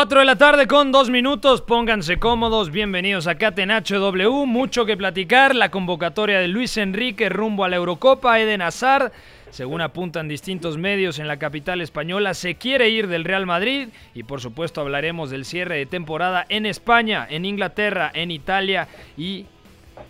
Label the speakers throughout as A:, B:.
A: Cuatro de la tarde con dos minutos, pónganse cómodos, bienvenidos a Catenacho W, mucho que platicar, la convocatoria de Luis Enrique rumbo a la Eurocopa, Eden Hazard, según apuntan distintos medios en la capital española, se quiere ir del Real Madrid. Y por supuesto hablaremos del cierre de temporada en España, en Inglaterra, en Italia y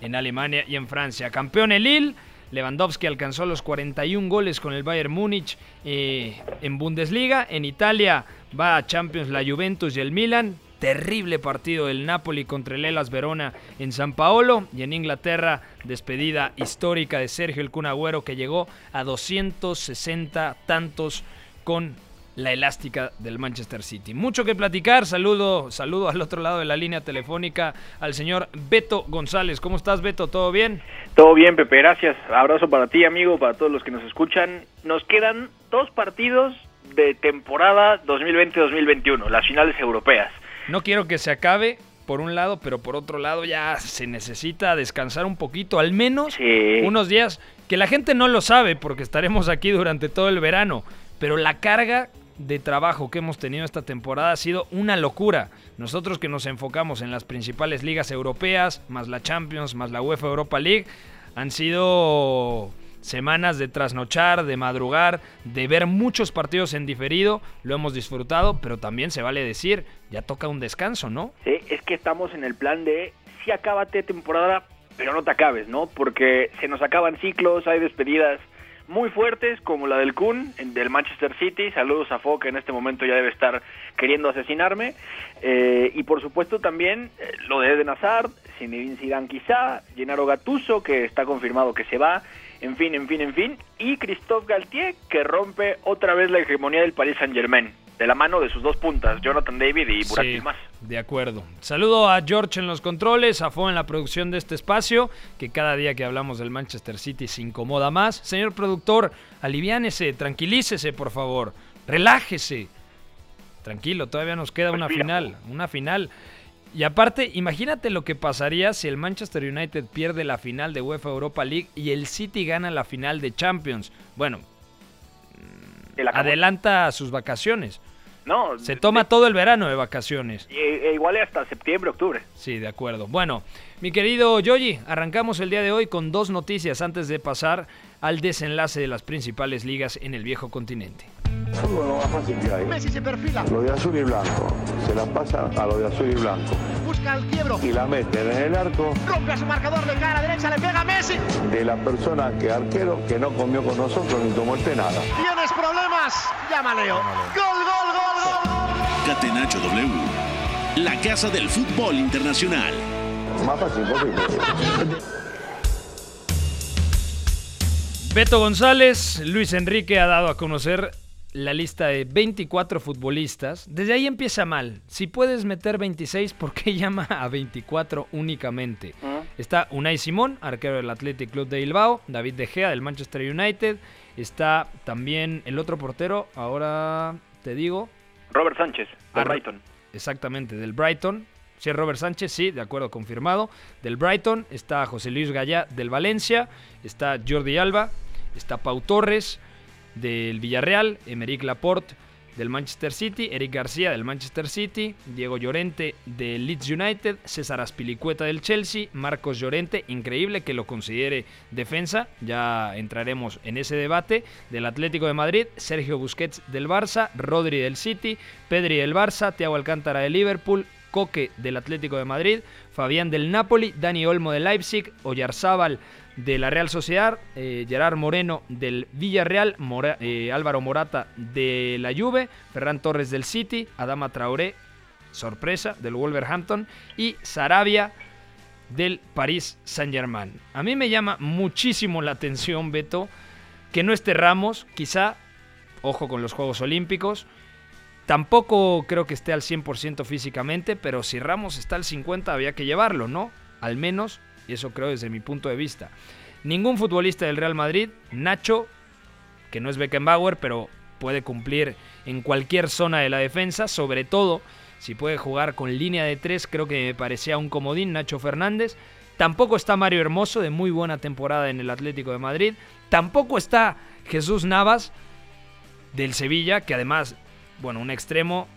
A: en Alemania y en Francia. Campeón el Lille, Lewandowski alcanzó los 41 goles con el Bayern Múnich eh, en Bundesliga. En Italia va a Champions la Juventus y el Milan. Terrible partido del Napoli contra el Elas Verona en San Paolo. Y en Inglaterra, despedida histórica de Sergio El Kun Agüero que llegó a 260 tantos con la elástica del Manchester City. Mucho que platicar. Saludo, saludo al otro lado de la línea telefónica al señor Beto González. ¿Cómo estás, Beto? ¿Todo bien?
B: Todo bien, Pepe, gracias. Abrazo para ti, amigo, para todos los que nos escuchan. Nos quedan dos partidos de temporada 2020-2021, las finales europeas.
A: No quiero que se acabe por un lado, pero por otro lado ya se necesita descansar un poquito, al menos
B: Sí.
A: unos días, que la gente no lo sabe porque estaremos aquí durante todo el verano, pero la carga de trabajo que hemos tenido esta temporada ha sido una locura. Nosotros que nos enfocamos en las principales ligas europeas, más la Champions, más la UEFA Europa League, han sido semanas de trasnochar, de madrugar, de ver muchos partidos en diferido, lo hemos disfrutado, pero también se vale decir, ya toca un descanso, ¿no?
B: Sí, es que estamos en el plan de sí acábate temporada, pero no te acabes, ¿no? Porque se nos acaban ciclos, hay despedidas muy fuertes como la del Kun, del Manchester City. Saludos a Fo, que en este momento ya debe estar queriendo asesinarme. Eh, y por supuesto también eh, lo de Eden Hazard, Zinedine Zidane quizá, Gennaro Gattuso, que está confirmado que se va. En fin, en fin, en fin. Y Christophe Galtier, que rompe otra vez la hegemonía del Paris Saint-Germain. De la mano de sus dos puntas, Jonathan David y Burak
A: Sí,
B: Yilmaz.
A: de acuerdo. Saludo a George en los controles, a Fo en la producción de este espacio, que cada día que hablamos del Manchester City se incomoda más. Señor productor, aliviánese, tranquilícese, por favor. Relájese. Tranquilo, todavía nos queda una final, una final. Y aparte, imagínate lo que pasaría si el Manchester United pierde la final de UEFA Europa League y el City gana la final de Champions. Bueno, adelanta sus vacaciones.
B: No,
A: Se toma todo el verano de vacaciones.
B: e- e igual hasta septiembre, octubre.
A: Sí, de acuerdo. Bueno, mi querido Yoyi, arrancamos el día de hoy con dos noticias antes de pasar al desenlace de las principales ligas en el viejo continente.
C: Lo más fácil que hay.
D: Messi se perfila,
C: Lo de azul y blanco. Se la pasa a lo de azul y blanco.
D: busca el quiebro,
C: Y la meten en el arco
D: rompe a su marcador de cara derecha, le pega a Messi.
C: de la persona que arquero que no comió con nosotros ni tomó el té nada.
D: ¿Tienes problemas? Llama Leo. Gol, gol, gol, gol, gol.
E: Catenacho W, la casa del fútbol internacional.
C: Más fácil posible.
A: Beto González, Luis Enrique ha dado a conocer la lista de 24 futbolistas. Desde ahí empieza mal. Si puedes meter 26, ¿por qué llama a 24 únicamente? Está Unai Simón, arquero del Athletic Club de Bilbao, David De Gea del Manchester United, está también el otro portero, ahora te digo,
B: Robert Sánchez, de
A: Ar-
B: Brighton.
A: Exactamente, del Brighton. Si es Robert Sánchez, sí, de acuerdo, confirmado. Del Brighton está José Luis Gallá del Valencia, está Jordi Alba, está Pau Torres del Villarreal, Emeric Laporte del Manchester City, Eric García del Manchester City, Diego Llorente del Leeds United, César Aspilicueta del Chelsea, Marcos Llorente, increíble que lo considere defensa, ya entraremos en ese debate, del Atlético de Madrid, Sergio Busquets del Barça, Rodri del City, Pedri del Barça, Thiago Alcántara del Liverpool, Coque del Atlético de Madrid, Fabián del Napoli, Dani Olmo del Leipzig, Oyarzábal de la Real Sociedad, eh, Gerard Moreno del Villarreal, eh, Álvaro Morata de la Juve, Ferran Torres del City, Adama Traoré, sorpresa, del Wolverhampton y Sarabia del Paris Saint-Germain. A mí me llama muchísimo la atención, Beto, que no esté Ramos, quizá, ojo con los Juegos Olímpicos, Tampoco creo que esté al 100% físicamente, pero si Ramos está al 50% había que llevarlo, ¿no? Al menos, y eso creo desde mi punto de vista. Ningún futbolista del Real Madrid, Nacho, que no es Beckenbauer, pero puede cumplir en cualquier zona de la defensa, sobre todo si puede jugar con línea de tres, creo que me parecía un comodín Nacho Fernández. Tampoco está Mario Hermoso, de muy buena temporada en el Atlético de Madrid. Tampoco está Jesús Navas, del Sevilla, que además bueno, un extremo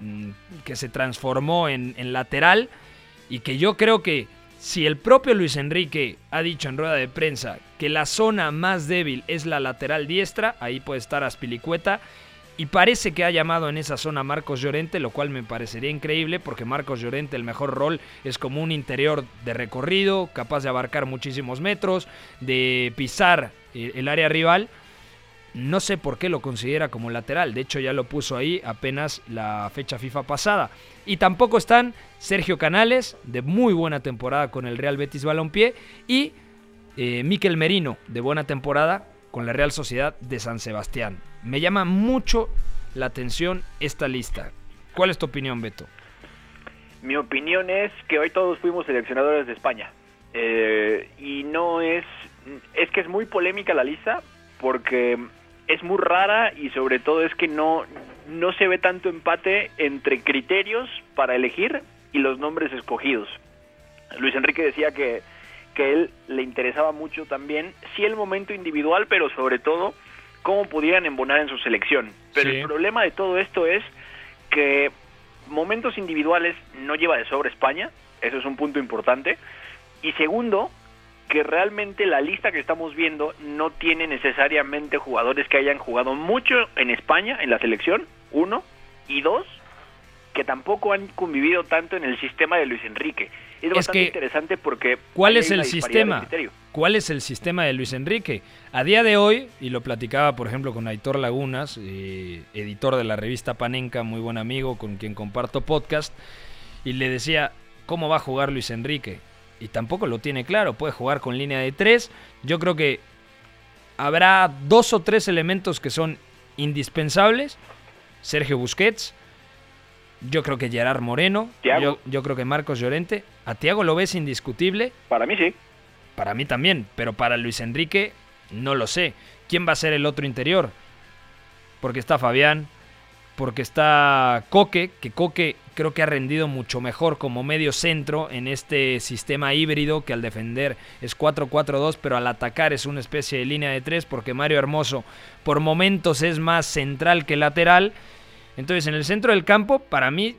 A: mm, que se transformó en, lateral y que yo creo que si el propio Luis Enrique ha dicho en rueda de prensa que la zona más débil es la lateral diestra, ahí puede estar Aspilicueta. Y parece que ha llamado en esa zona Marcos Llorente, lo cual me parecería increíble porque Marcos Llorente el mejor rol es como un interior de recorrido, capaz de abarcar muchísimos metros, de pisar eh, el área rival. No sé por qué lo considera como lateral. De hecho, ya lo puso ahí apenas la fecha FIFA pasada. Y tampoco están Sergio Canales, de muy buena temporada con el Real Betis Balompié, y eh, Miquel Merino, de buena temporada con la Real Sociedad de San Sebastián. Me llama mucho la atención esta lista. ¿Cuál es tu opinión, Beto?
B: Mi opinión es que hoy todos fuimos seleccionadores de España. Eh, y no es. Es que es muy polémica la lista porque es muy rara y sobre todo es que no, no se ve tanto empate entre criterios para elegir y los nombres escogidos. Luis Enrique decía que, que él le interesaba mucho también, sí el momento individual, pero sobre todo cómo pudieran embonar en su selección. Pero el problema de todo esto es que momentos individuales no lleva de sobra España, eso es un punto importante. Y segundo, que realmente la lista que estamos viendo no tiene necesariamente jugadores que hayan jugado mucho en España, en la selección, uno, y dos, que tampoco han convivido tanto en el sistema de Luis Enrique. Es, bastante interesante porque...
A: ¿Cuál es el sistema? ¿Cuál es el sistema de Luis Enrique? A día de hoy, y lo platicaba por ejemplo con Aitor Lagunas, eh, editor de la revista Panenca, muy buen amigo con quien comparto podcast, y le decía, ¿cómo va a jugar Luis Enrique? Y tampoco lo tiene claro. Puede jugar con línea de tres. Yo creo que habrá dos o tres elementos que son indispensables. Sergio Busquets. Yo creo que Gerard Moreno. Yo, yo, creo que Marcos Llorente. A Tiago lo ves indiscutible.
B: Para mí sí.
A: Para mí también. Pero para Luis Enrique no lo sé. ¿Quién va a ser el otro interior? Porque está Fabián. Porque está Coque. Que Coque creo que ha rendido mucho mejor como medio centro en este sistema híbrido que al defender es 4-4-2, pero al atacar es una especie de línea de 3 porque Mario Hermoso por momentos es más central que lateral. Entonces en el centro del campo, para mí,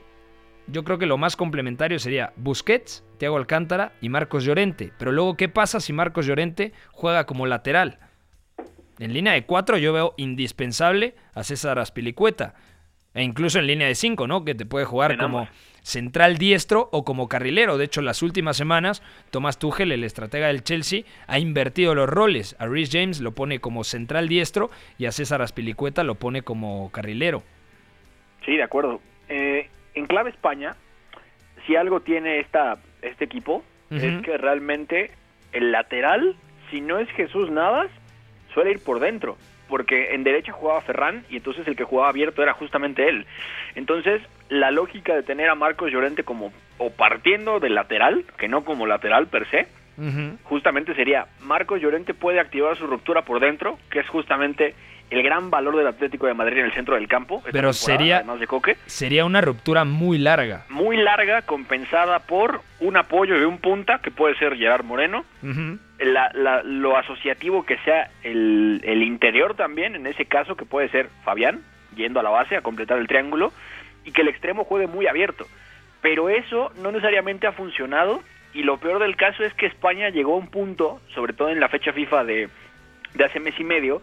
A: yo creo que lo más complementario sería Busquets, Thiago Alcántara y Marcos Llorente. Pero luego, ¿qué pasa si Marcos Llorente juega como lateral? En línea de 4 yo veo indispensable a César Aspilicueta. E incluso en línea de 5, ¿no? Que te puede jugar como central diestro o como carrilero. De hecho, las últimas semanas, Tomás Tuchel, el estratega del Chelsea, ha invertido los roles. A Rhys James lo pone como central diestro y a César Aspilicueta lo pone como carrilero.
B: Sí, de acuerdo. Eh, en clave España, si algo tiene esta, este equipo, es que realmente el lateral, si no es Jesús Navas, suele ir por dentro porque en derecha jugaba Ferran y entonces el que jugaba abierto era justamente él. Entonces, la lógica de tener a Marcos Llorente como o partiendo del lateral, que no como lateral per se, justamente sería Marcos Llorente puede activar su ruptura por dentro, que es justamente el gran valor del Atlético de Madrid en el centro del campo.
A: Pero sería,
B: de Coque.
A: sería una ruptura muy larga.
B: Muy larga, compensada por un apoyo de un punta, que puede ser Gerard Moreno. lo asociativo que sea el, interior también, en ese caso, que puede ser Fabián, yendo a la base a completar el triángulo, y que el extremo juegue muy abierto. Pero eso no necesariamente ha funcionado, y lo peor del caso es que España llegó a un punto, sobre todo en la fecha FIFA de, de hace mes y medio,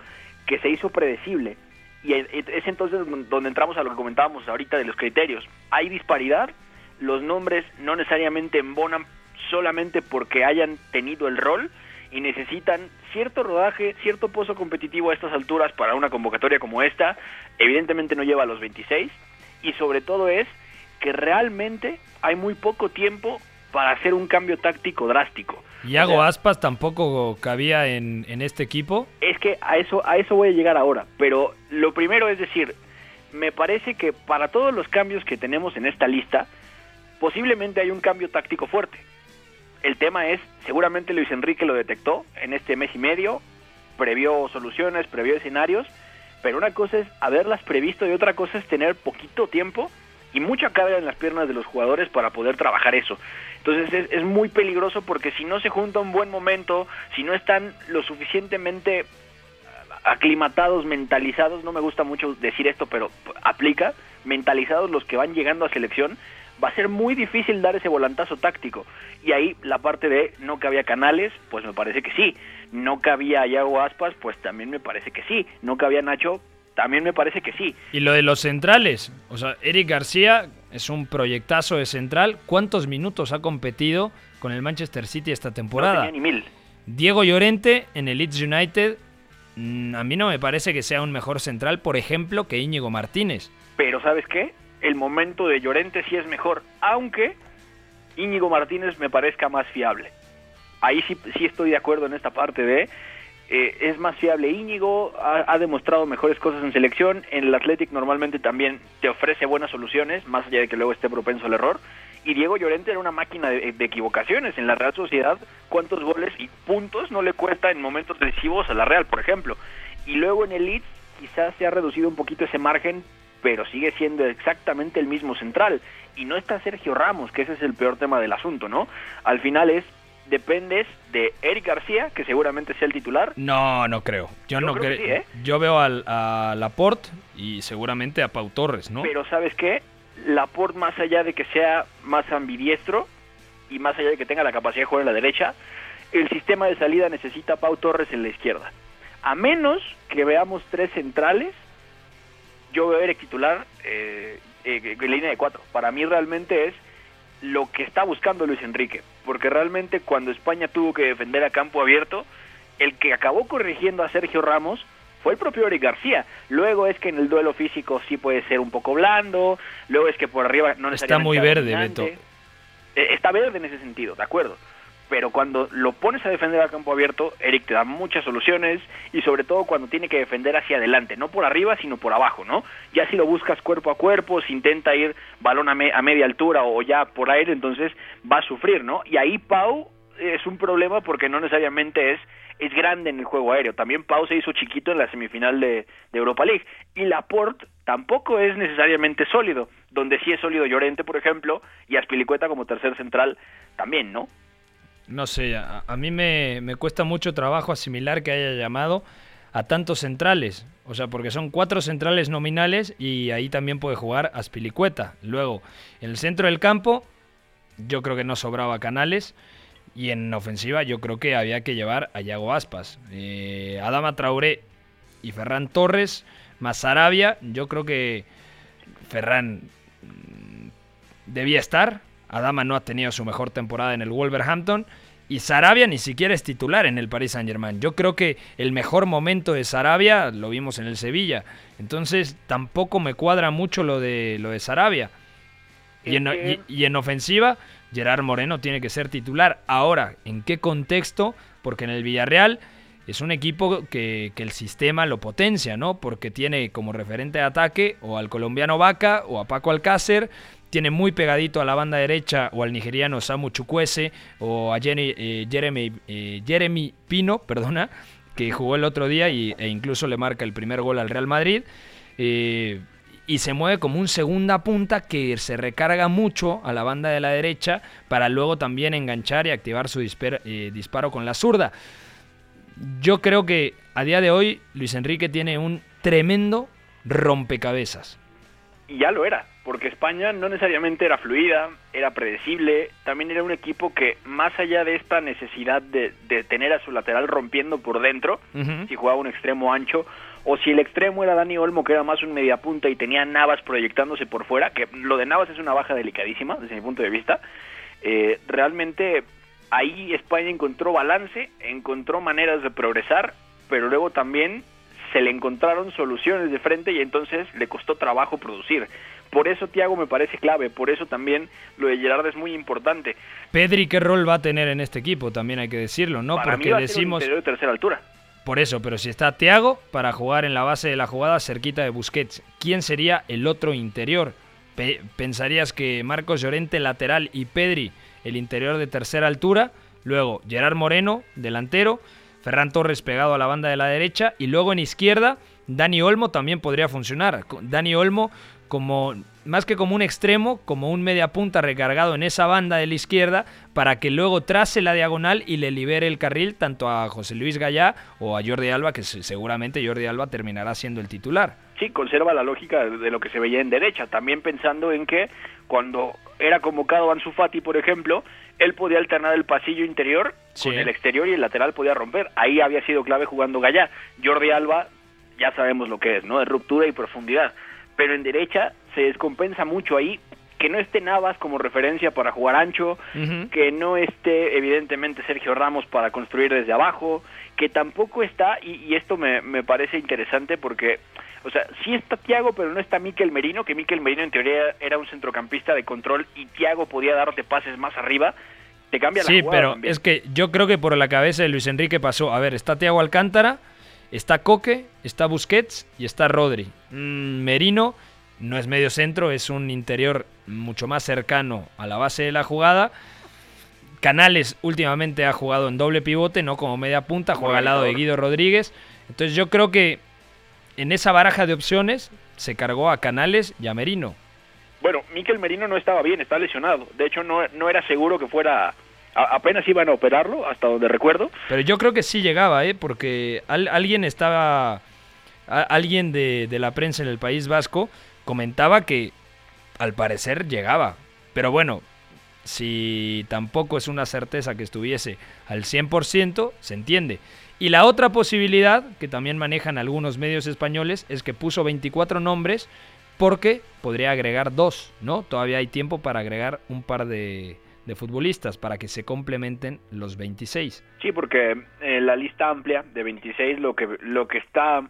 B: que se hizo predecible. Y es entonces donde entramos a lo que comentábamos ahorita de los criterios. Hay disparidad, los nombres no necesariamente embonan solamente porque hayan tenido el rol y necesitan cierto rodaje, cierto pozo competitivo a estas alturas para una convocatoria como esta. Evidentemente no lleva a los 26 y sobre todo es que realmente hay muy poco tiempo para hacer un cambio táctico drástico.
A: ¿Y Hago Aspas tampoco cabía en, en, este equipo?
B: Es que a eso, a eso voy a llegar ahora, pero lo primero es decir, me parece que para todos los cambios que tenemos en esta lista, posiblemente hay un cambio táctico fuerte. El tema es, seguramente Luis Enrique lo detectó en este mes y medio, previó soluciones, previó escenarios, pero una cosa es haberlas previsto y otra cosa es tener poquito tiempo y mucha carga en las piernas de los jugadores para poder trabajar eso. Entonces es, muy peligroso porque si no se junta un buen momento, si no están lo suficientemente aclimatados, mentalizados, no me gusta mucho decir esto, pero aplica, mentalizados los que van llegando a selección, va a ser muy difícil dar ese volantazo táctico. Y ahí la parte de no cabía Canales, pues me parece que sí. No cabía Yago Aspas, pues también me parece que sí. No cabía Nacho, también me parece que sí.
A: Y lo de los centrales, o sea, Eric García es un proyectazo de central. ¿Cuántos minutos ha competido con el Manchester City esta temporada?
B: No ni mil.
A: Diego Llorente en el Leeds United, mm, a mí no me parece que sea un mejor central, por ejemplo, que Íñigo Martínez.
B: Pero ¿sabes qué? El momento de Llorente sí es mejor, aunque Íñigo Martínez me parezca más fiable. Ahí sí, sí estoy de acuerdo en esta parte de eh, es más fiable Íñigo, ha, demostrado mejores cosas en selección, en el Athletic normalmente también te ofrece buenas soluciones, más allá de que luego esté propenso al error, y Diego Llorente era una máquina de, equivocaciones en la Real Sociedad, cuántos goles y puntos no le cuesta en momentos decisivos a la Real, por ejemplo, y luego en el Leeds quizás se ha reducido un poquito ese margen, pero sigue siendo exactamente el mismo central, y no está Sergio Ramos, que ese es el peor tema del asunto, ¿no? Al final es dependes de Eric García, que seguramente sea el titular.
A: No, no creo. Yo, no creo. ¿eh? Yo veo al, a Laporte y seguramente a Pau Torres, ¿no?
B: Pero ¿sabes qué? Laporte, más allá de que sea más ambidiestro y más allá de que tenga la capacidad de jugar en la derecha, el sistema de salida necesita a Pau Torres en la izquierda. A menos que veamos tres centrales, yo veo a Eric titular eh, eh, en línea de cuatro. Para mí realmente es lo que está buscando Luis Enrique, porque realmente cuando España tuvo que defender a campo abierto, el que acabó corrigiendo a Sergio Ramos fue el propio Eric García. Luego es que en el duelo físico sí puede ser un poco blando, luego es que por arriba no necesariamente...
A: Está muy verde, Beto.
B: Eh, está verde en ese sentido, de acuerdo pero cuando lo pones a defender a campo abierto, Eric te da muchas soluciones y sobre todo cuando tiene que defender hacia adelante, no por arriba, sino por abajo, ¿no? Ya si lo buscas cuerpo a cuerpo, si intenta ir balón a, a media altura o ya por aire, entonces va a sufrir, ¿no? Y ahí Pau es un problema porque no necesariamente es es grande en el juego aéreo. También Pau se hizo chiquito en la semifinal de, de, Europa League. Y Laporte tampoco es necesariamente sólido. Donde sí es sólido Llorente, por ejemplo, y Aspilicueta como tercer central también, ¿no?
A: No sé, a, mí me, cuesta mucho trabajo asimilar que haya llamado a tantos centrales. O sea, porque son cuatro centrales nominales y ahí también puede jugar Aspilicueta. Luego, en el centro del campo, yo creo que no sobraba Canales. Y en ofensiva, yo creo que había que llevar a Yago Aspas. Eh, Adama Traoré y Ferran Torres, más Sarabia. Yo creo que Ferran mm, debía estar. Adama no ha tenido su mejor temporada en el Wolverhampton. Y Sarabia ni siquiera es titular en el Paris Saint Germain. Yo creo que el mejor momento de Sarabia lo vimos en el Sevilla. Entonces tampoco me cuadra mucho lo de, lo de Sarabia. Y en, ofensiva, Gerard Moreno tiene que ser titular. Ahora, ¿en qué contexto? Porque en el Villarreal es un equipo que, que, el sistema lo potencia, ¿no? Porque tiene como referente de ataque o al colombiano Vaca o a Paco Alcácer, tiene muy pegadito a la banda derecha o al nigeriano Samu Chukwese o a eh, Jeremy, eh, Jeremy Pino, perdona, que jugó el otro día y, e incluso le marca el primer gol al Real Madrid. Eh, y se mueve como un segunda punta que se recarga mucho a la banda de la derecha para luego también enganchar y activar su disparo con la zurda. Yo creo que a día de hoy Luis Enrique tiene un tremendo rompecabezas.
B: Y ya lo era, porque España no necesariamente era fluida, era predecible, también era un equipo que más allá de esta necesidad de, de tener a su lateral rompiendo por dentro,
A: Ujú.
B: si jugaba un extremo ancho, o si el extremo era Dani Olmo, que era más un mediapunta y tenía Navas proyectándose por fuera, que lo de Navas es una baja delicadísima desde mi punto de vista, eh, realmente ahí España encontró balance, encontró maneras de progresar, pero luego también se le encontraron soluciones de frente y entonces le costó trabajo producir. Por eso Thiago me parece clave, por eso también lo de Gerard es muy importante.
A: Pedri, ¿qué rol va a tener en este equipo? También hay que decirlo, ¿no?
B: Para mí
A: Porque
B: va a ser un
A: decimos,
B: de tercera altura.
A: por eso, pero si está Thiago para jugar en la base de la jugada cerquita de Busquets, ¿quién sería el otro interior? Pe- ¿Pensarías que Marcos Llorente lateral y Pedri el interior de tercera altura? Luego Gerard Moreno, delantero, Ferran Torres pegado a la banda de la derecha y luego en izquierda Dani Olmo también podría funcionar. Dani Olmo como más que como un extremo, como un media punta recargado en esa banda de la izquierda para que luego trace la diagonal y le libere el carril tanto a José Luis Gallá o a Jordi Alba, que se- seguramente Jordi Alba terminará siendo el titular.
B: Sí, conserva la lógica de lo que se veía en derecha, también pensando en que cuando era convocado Ansu Fati, por ejemplo, él podía alternar el pasillo interior
A: Sí.
B: con el exterior y el lateral podía romper. Ahí había sido clave jugando Gallá. Jordi Alba, ya sabemos lo que es, ¿no? De ruptura y profundidad. Pero en derecha se descompensa mucho ahí que no esté Navas como referencia para jugar ancho, que no esté evidentemente Sergio Ramos para construir desde abajo, que tampoco está, y, y esto me, me parece interesante porque, o sea, sí está Tiago, pero no está Miquel Merino, que Miquel Merino en teoría era un centrocampista de control y Tiago podía darte pases más arriba, te cambia
A: Sí,
B: la jugada
A: pero
B: también.
A: es que yo creo que por la cabeza de Luis Enrique pasó. A ver, está Thiago Alcántara, está Coque, está Busquets y está Rodri. Mm, Merino no es medio centro, es un interior mucho más cercano a la base de la jugada. Canales últimamente ha jugado en doble pivote, no como media punta, juega al lado de. Guido Rodríguez. Entonces yo creo que en esa baraja de opciones se cargó a Canales y a Merino.
B: Bueno, Miquel Merino no estaba bien, está lesionado. De hecho, no, no era seguro que fuera... apenas iban a operarlo, hasta donde recuerdo.
A: Pero yo creo que sí llegaba, ¿eh? Porque al- alguien estaba. alguien de, de la prensa en el País Vasco comentaba que al parecer llegaba. Pero bueno, si tampoco es una certeza que estuviese al 100%, se entiende. Y la otra posibilidad, que también manejan algunos medios españoles, es que puso 24 nombres porque podría agregar dos, ¿no? Todavía hay tiempo para agregar un par de, de futbolistas para que se complementen los 26.
B: Sí, porque en la lista amplia de 26 lo que lo que está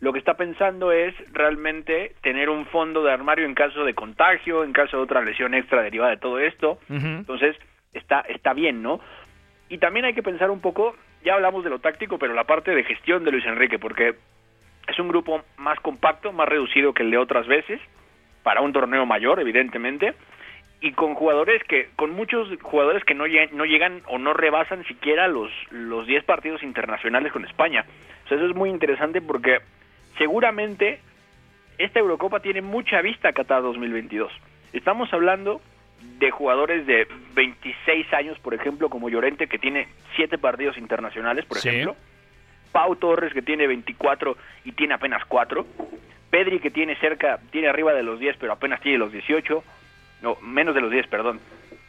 B: lo que está pensando es realmente tener un fondo de armario en caso de contagio, en caso de otra lesión extra derivada de todo esto. Entonces, está está bien, ¿no? Y también hay que pensar un poco, ya hablamos de lo táctico, pero la parte de gestión de Luis Enrique, porque es un grupo más compacto, más reducido que el de otras veces, para un torneo mayor, evidentemente, y con jugadores que, con muchos jugadores que no llegan, no llegan o no rebasan siquiera los, los 10 partidos internacionales con España. O sea, eso es muy interesante porque seguramente esta Eurocopa tiene mucha vista a Qatar 2022. Estamos hablando de jugadores de 26 años, por ejemplo, como Llorente, que tiene 7 partidos internacionales, por
A: Sí.
B: ejemplo. Pau Torres, que tiene 24 y tiene apenas 4. Pedri, que tiene cerca, tiene arriba de los 10, pero apenas tiene los 18. No, menos de los 10, perdón.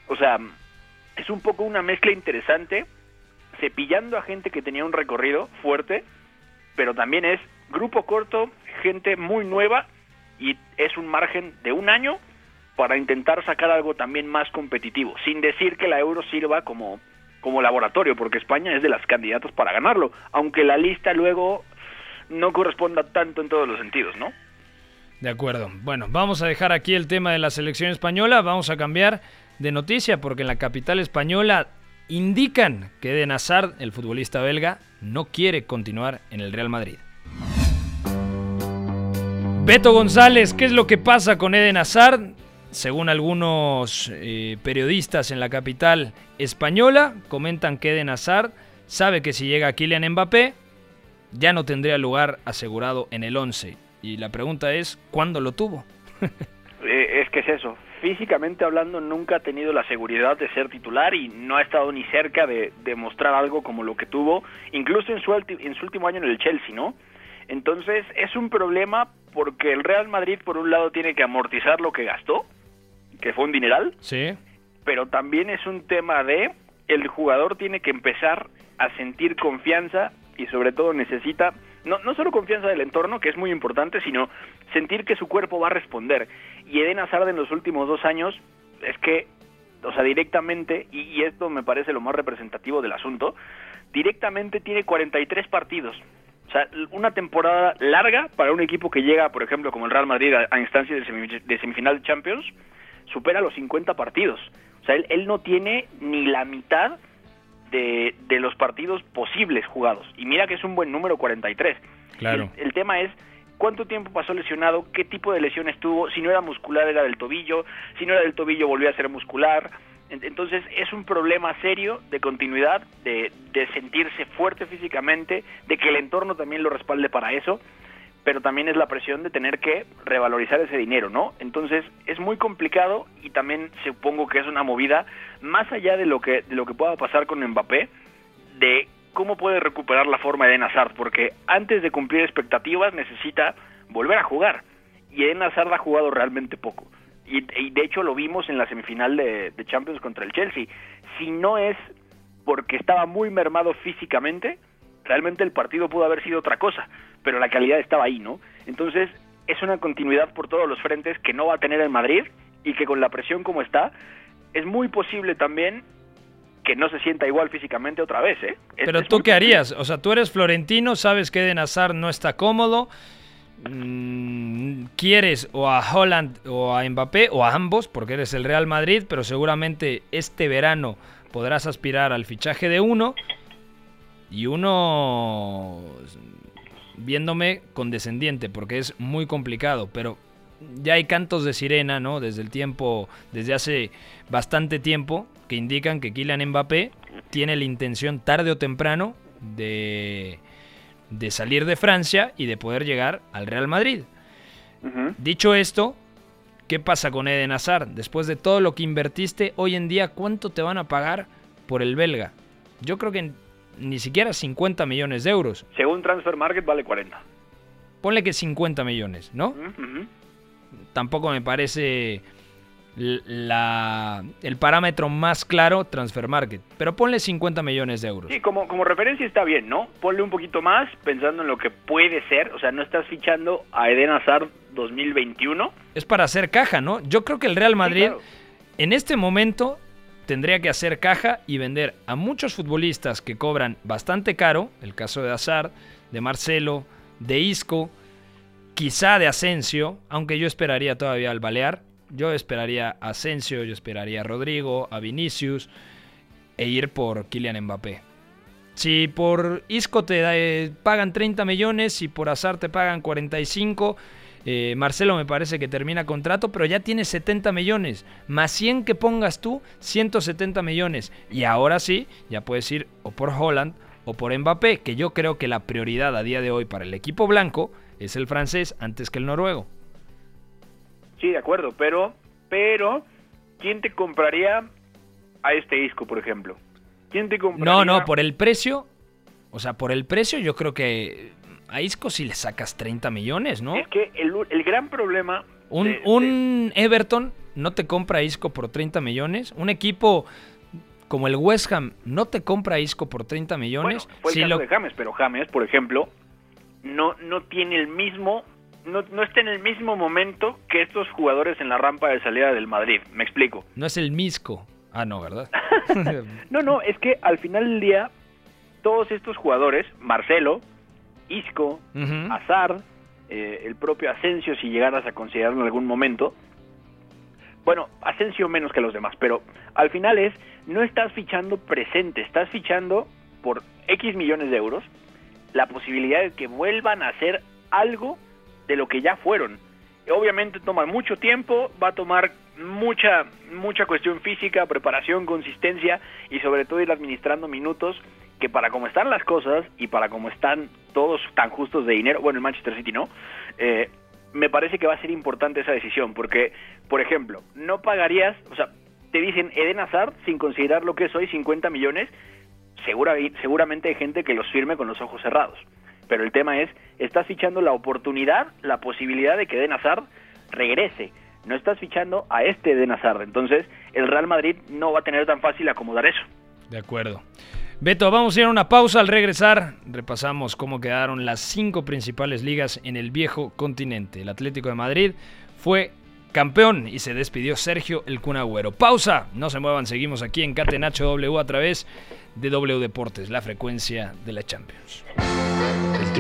B: O sea, es un poco una mezcla interesante, cepillando a gente que tenía un recorrido fuerte, pero también es grupo corto, gente muy nueva, y es un margen de un año para intentar sacar algo también más competitivo, sin decir que la Euro sirva como, como laboratorio, porque España es de las candidatas para ganarlo, aunque la lista luego no corresponda tanto en todos los sentidos, ¿no?
A: De acuerdo. Bueno, vamos a dejar aquí el tema de la selección española. Vamos a cambiar de noticia porque en la capital española indican que Eden Hazard, el futbolista belga, no quiere continuar en el Real Madrid. Beto González, ¿qué es lo que pasa con Eden Hazard? Según algunos eh, periodistas en la capital española, comentan que Eden Hazard sabe que si llega Kylian Mbappé, ya no tendría lugar asegurado en el 11. Y la pregunta es, ¿cuándo lo tuvo?
B: Eh, es que es eso. Físicamente hablando, nunca ha tenido la seguridad de ser titular y no ha estado ni cerca de, de mostrar algo como lo que tuvo, incluso en su, en su último año en el Chelsea, ¿no? Entonces es un problema porque el Real Madrid por un lado tiene que amortizar lo que gastó, que fue un dineral,
A: Sí.
B: pero también es un tema de el jugador tiene que empezar a sentir confianza y sobre todo necesita no, no solo confianza del entorno, que es muy importante, sino sentir que su cuerpo va a responder. Y Eden Hazard en los últimos dos años es que, o sea, directamente, y, y esto me parece lo más representativo del asunto, directamente tiene 43 partidos. O sea, una temporada larga para un equipo que llega, por ejemplo, como el Real Madrid a, a instancias de, semi- de semifinal de Champions, supera los 50 partidos. O sea, él no tiene ni la mitad de, de los partidos posibles jugados. Y mira que es un buen número 43.
A: Claro.
B: El, el tema es cuánto tiempo pasó lesionado, qué tipo de lesiones tuvo, si no era muscular era del tobillo, si no era del tobillo volvió a ser muscular. En- Entonces es un problema serio de continuidad, de, de sentirse fuerte físicamente, de que el entorno también lo respalde para eso, pero también es la presión de tener que revalorizar ese dinero, ¿no? Entonces es muy complicado y también supongo que es una movida más allá de lo que de lo que pueda pasar con Mbappé, de cómo puede recuperar la forma de Eden Hazard, porque antes de cumplir expectativas necesita volver a jugar y Eden Hazard ha jugado realmente poco. Y, y de hecho lo vimos en la semifinal de, de Champions contra el Chelsea. Si no es porque estaba muy mermado físicamente, realmente el partido pudo haber sido otra cosa, pero la calidad estaba ahí, ¿no? Entonces es una continuidad por todos los frentes que no va a tener el Madrid y que con la presión como está, es muy posible también que no se sienta igual físicamente otra vez, ¿eh? Es-
A: Pero
B: es
A: tú qué harías? O sea, tú eres florentino, sabes que Eden Hazard no está cómodo. mm, Quieres o a Holland o a Mbappé o a ambos porque eres el Real Madrid, pero seguramente este verano podrás aspirar al fichaje de uno y uno viéndome condescendiente porque es muy complicado, pero ya hay cantos de sirena, ¿no? Desde el tiempo, desde hace bastante tiempo, que indican que Kylian Mbappé tiene la intención tarde o temprano de, de salir de Francia y de poder llegar al Real Madrid. Dicho esto, ¿qué pasa con Eden Hazard? Después de todo lo que invertiste, hoy en día, ¿cuánto te van a pagar por el belga? Yo creo que ni siquiera 50 millones de euros.
B: Según Transfer Market vale 40.
A: Ponle que 50 millones, ¿no? Tampoco me parece la, el parámetro más claro Transfer Market. Pero ponle 50 millones de euros.
B: Sí, como, como referencia está bien, ¿no? Ponle un poquito más pensando en lo que puede ser. O sea, no estás fichando a Eden Hazard 2021.
A: Es para hacer caja, ¿no? Yo creo que el Real Madrid
B: claro.
A: en este momento tendría que hacer caja y vender a muchos futbolistas que cobran bastante caro, el caso de Hazard, de Marcelo, de Isco, quizá de Asensio, aunque yo esperaría todavía al Balear, yo esperaría a Asensio, yo esperaría a Rodrigo, a Vinicius e ir por Kylian Mbappé. Si por Isco te eh, pagan 30 millones y por Hazard te pagan 45, eh, Marcelo me parece que termina contrato, pero ya tiene 70 millones. Más 100 que pongas tú, 170 millones. Y ahora sí, ya puedes ir o por Holland o por Mbappé, que yo creo que la prioridad a día de hoy para el equipo blanco es el francés antes que el noruego.
B: Sí, de acuerdo, pero, pero, ¿quién te compraría a este disco, por ejemplo? ¿Quién te compraría?
A: No, no, por el precio, o sea, por el precio yo creo que a Isco sí le sacas 30 millones, ¿no?
B: Es que el, el gran problema...
A: Un,
B: de- de-
A: un Everton no te compra a Isco por 30 millones. Un equipo como el West Ham no te compra a Isco por 30
B: Bueno,
A: millones.
B: fue el
A: Si
B: caso
A: lo-
B: de James, pero James, por ejemplo, no, no tiene el mismo, no, no está en el mismo momento que estos jugadores en la rampa de salida del Madrid. Me explico.
A: no es el Misco. Ah, no, ¿verdad?
B: No, no, es que al final del día, todos estos jugadores, Marcelo, Isco. Hazard, eh, el propio Asensio, si llegaras a considerarlo en algún momento. Bueno, Asensio menos que los demás, pero al final es, no estás fichando presente, estás fichando por X millones de euros la posibilidad de que vuelvan a hacer algo de lo que ya fueron. Obviamente toma mucho tiempo, va a tomar mucha mucha cuestión física, preparación, consistencia y sobre todo ir administrando minutos que para como están las cosas y para como están todos tan justos de dinero, bueno, el Manchester City no, eh, me parece que va a ser importante esa decisión porque, por ejemplo, no pagarías, o sea, te dicen Eden Hazard sin considerar lo que es hoy 50 millones, segura, seguramente hay gente que los firme con los ojos cerrados. pero el tema es, estás fichando la oportunidad, la posibilidad de que Eden Hazard regrese. No estás fichando a este Eden Hazard. Entonces, el Real Madrid no va a tener tan fácil acomodar eso.
A: De acuerdo. Beto, vamos a ir a una pausa. Al regresar, repasamos cómo quedaron las cinco principales ligas en el viejo continente. El Atlético de Madrid fue campeón y se despidió Sergio El Cunagüero. Pausa, no se muevan, seguimos aquí en Catenacho W a través de W Deportes, la frecuencia de la Champions.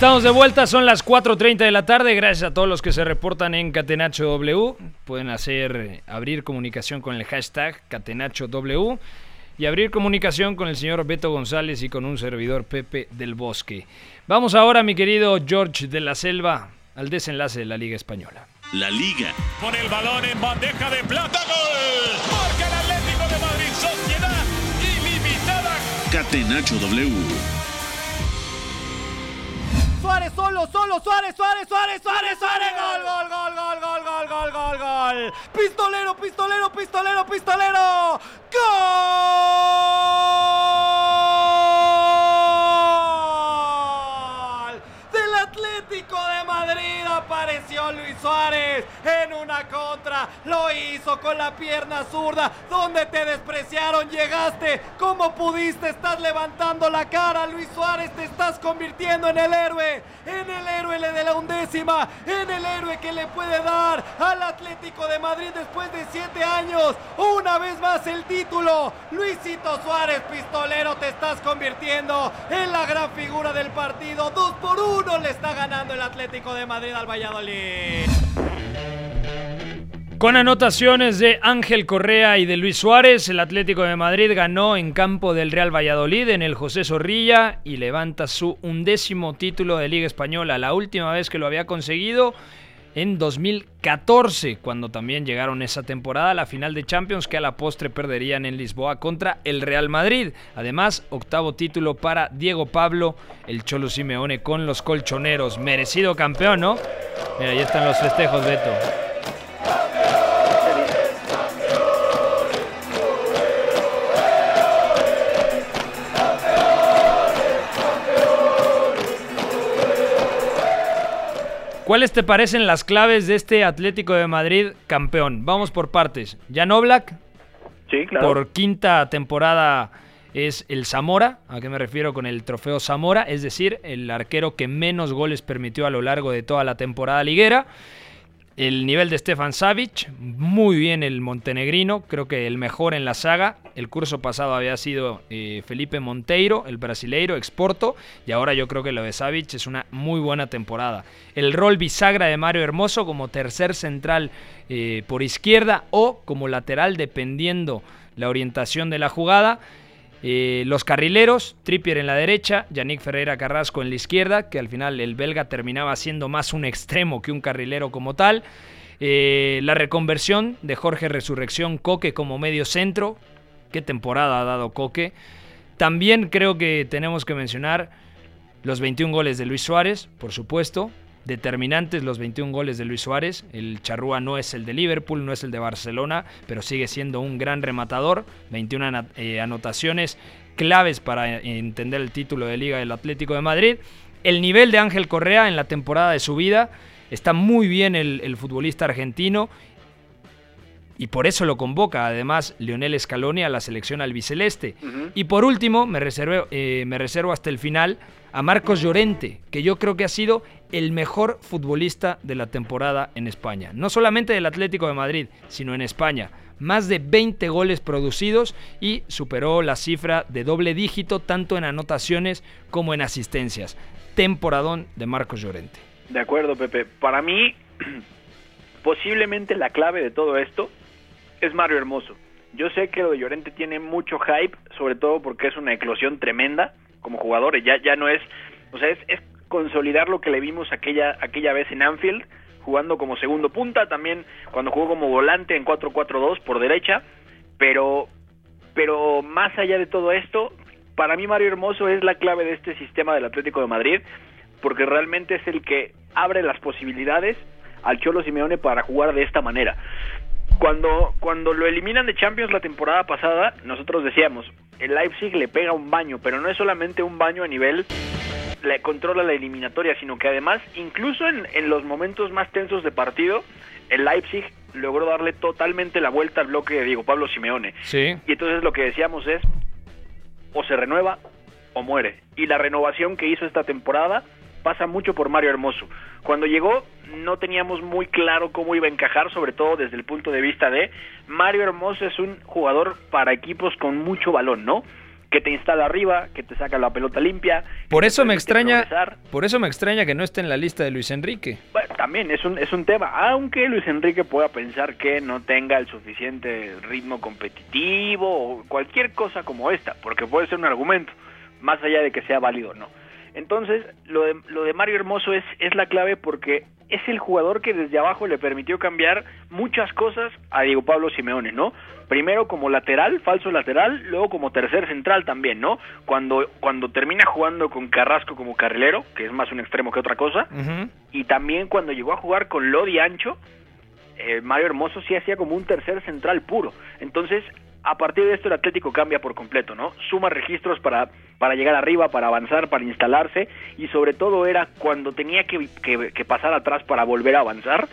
A: Estamos de vuelta, son las 4.30 de la tarde. Gracias a todos los que se reportan en Catenacho W. Pueden hacer abrir comunicación con el hashtag Catenacho W y abrir comunicación con el señor Beto González y con un servidor Pepe del Bosque. Vamos ahora, mi querido George de la Selva, al desenlace de la Liga Española.
E: La Liga.
F: Con el balón en bandeja de plata, gol. Marca el Atlético de Madrid, sociedad ilimitada.
E: Catenacho W.
D: Suárez solo, solo, Suárez, Suárez, Suárez, Suárez, Suárez, gol, gol, gol, gol, gol, gol, gol, gol, gol. Pistolero, pistolero, pistolero, pistolero. Gol. Del Atlético de Madrid Luis Suárez en una contra. Lo hizo con la pierna zurda. Donde te despreciaron, llegaste. Como pudiste, estás levantando la cara. Luis Suárez, te estás convirtiendo en el héroe. En el héroe de la undécima. En el héroe que le puede dar al Atlético de Madrid después de siete años. Una vez más el título. Luisito Suárez, pistolero, te estás convirtiendo en la gran figura del partido. Dos por uno le está ganando el Atlético de Madrid al Valladolid.
A: Con anotaciones de Ángel Correa y de Luis Suárez, el Atlético de Madrid ganó en campo del Real Valladolid en el José Zorrilla y levanta su undécimo título de Liga Española. La última vez que lo había conseguido en 2014, cuando también llegaron esa temporada a la final de Champions que a la postre perderían en Lisboa contra el Real Madrid. Además, octavo título para Diego Pablo, el Cholo Simeone con los colchoneros. Merecido campeón, ¿no? Mira, ahí están los festejos, Beto. ¿Cuáles te parecen las claves de este Atlético de Madrid campeón? Vamos por partes. Jan Oblak,
B: Sí, claro.
A: por quinta temporada es el Zamora. ¿A qué me refiero con el trofeo Zamora? Es decir, el arquero que menos goles permitió a lo largo de toda la temporada liguera. El nivel de Stefan Savic, muy bien el montenegrino, creo que el mejor en la saga. El curso pasado había sido eh, Felipe Monteiro, el brasileiro, exporto, y ahora yo creo que lo de Savic es una muy buena temporada. El rol bisagra de Mario Hermoso como tercer central eh, por izquierda o como lateral, dependiendo la orientación de la jugada. Eh, los carrileros, Trippier en la derecha, Yannick Ferreira Carrasco en la izquierda, que al final el belga terminaba siendo más un extremo que un carrilero como tal. Eh, la reconversión de Jorge Resurrección Coque como medio centro. Qué temporada ha dado Coque. También creo que tenemos que mencionar los 21 goles de Luis Suárez, por supuesto. Determinantes los 21 goles de Luis Suárez. El Charrúa no es el de Liverpool, no es el de Barcelona, pero sigue siendo un gran rematador. 21 ana- eh, anotaciones claves para entender el título de Liga del Atlético de Madrid. El nivel de Ángel Correa en la temporada de su vida. Está muy bien el futbolista argentino y por eso lo convoca además Lionel Scaloni a la selección albiceleste. Y por último, me reservo, eh, me reservo hasta el final a Marcos Llorente, que yo creo que ha sido el mejor futbolista de la temporada en España. No solamente del Atlético de Madrid, sino en España. Más de 20 goles producidos y superó la cifra de doble dígito tanto en anotaciones como en asistencias. Temporadón de Marcos Llorente.
B: De acuerdo, Pepe. Para mí, posiblemente la clave de todo esto es Mario Hermoso. Yo sé que lo de Llorente tiene mucho hype, sobre todo porque es una eclosión tremenda como jugador. Ya, ya no es, o sea, es, es consolidar lo que le vimos aquella, aquella vez en Anfield, jugando como segundo punta, también cuando jugó como volante en 4-4-2 por derecha, pero, pero más allá de todo esto, para mí Mario Hermoso es la clave de este sistema del Atlético de Madrid, porque realmente es el que abre las posibilidades al Cholo Simeone para jugar de esta manera. Cuando, cuando lo eliminan de Champions la temporada pasada, nosotros decíamos, el Leipzig le pega un baño, pero no es solamente un baño a nivel le controla la eliminatoria, sino que además, incluso en, en, los momentos más tensos de partido, el Leipzig logró darle totalmente la vuelta al bloque de Diego Pablo Simeone.
A: Sí.
B: Y entonces lo que decíamos es, o se renueva o muere. Y la renovación que hizo esta temporada pasa mucho por Mario Hermoso. Cuando llegó no teníamos muy claro cómo iba a encajar, sobre todo desde el punto de vista de Mario Hermoso es un jugador para equipos con mucho balón, ¿no? que te instala arriba, que te saca la pelota limpia.
A: Por eso me extraña, progresar. por eso me extraña que no esté en la lista de Luis Enrique.
B: Bueno, también es un es un tema, aunque Luis Enrique pueda pensar que no tenga el suficiente ritmo competitivo o cualquier cosa como esta, porque puede ser un argumento, más allá de que sea válido o no. Entonces, lo de, lo de Mario Hermoso es, es la clave porque es el jugador que desde abajo le permitió cambiar muchas cosas a Diego Pablo Simeone, ¿no? Primero como lateral, falso lateral, luego como tercer central también, ¿no? Cuando, cuando termina jugando con Carrasco como carrilero, que es más un extremo que otra cosa, uh -huh. y también cuando llegó a jugar con Lodi Ancho, eh, Mario Hermoso sí hacía como un tercer central puro. Entonces, a partir de esto el Atlético cambia por completo, ¿no? Suma registros para, para llegar arriba, para avanzar, para instalarse y sobre todo era cuando tenía que, que, pasar atrás para volver a avanzar.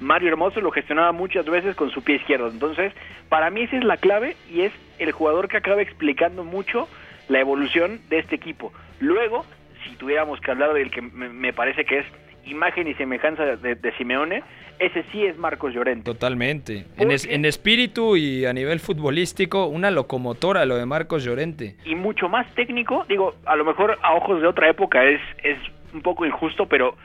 B: Mario Hermoso lo gestionaba muchas veces con su pie izquierdo. Entonces, para mí esa es la clave y es el jugador que acaba explicando mucho la evolución de este equipo. Luego, si tuviéramos que hablar del que me parece que es imagen y semejanza de, de, Simeone, ese sí es Marcos Llorente.
A: Totalmente. En, es, en, espíritu y a nivel futbolístico, una locomotora lo de Marcos Llorente.
B: Y mucho más técnico, digo, a lo mejor a ojos de otra época es, es un poco injusto, pero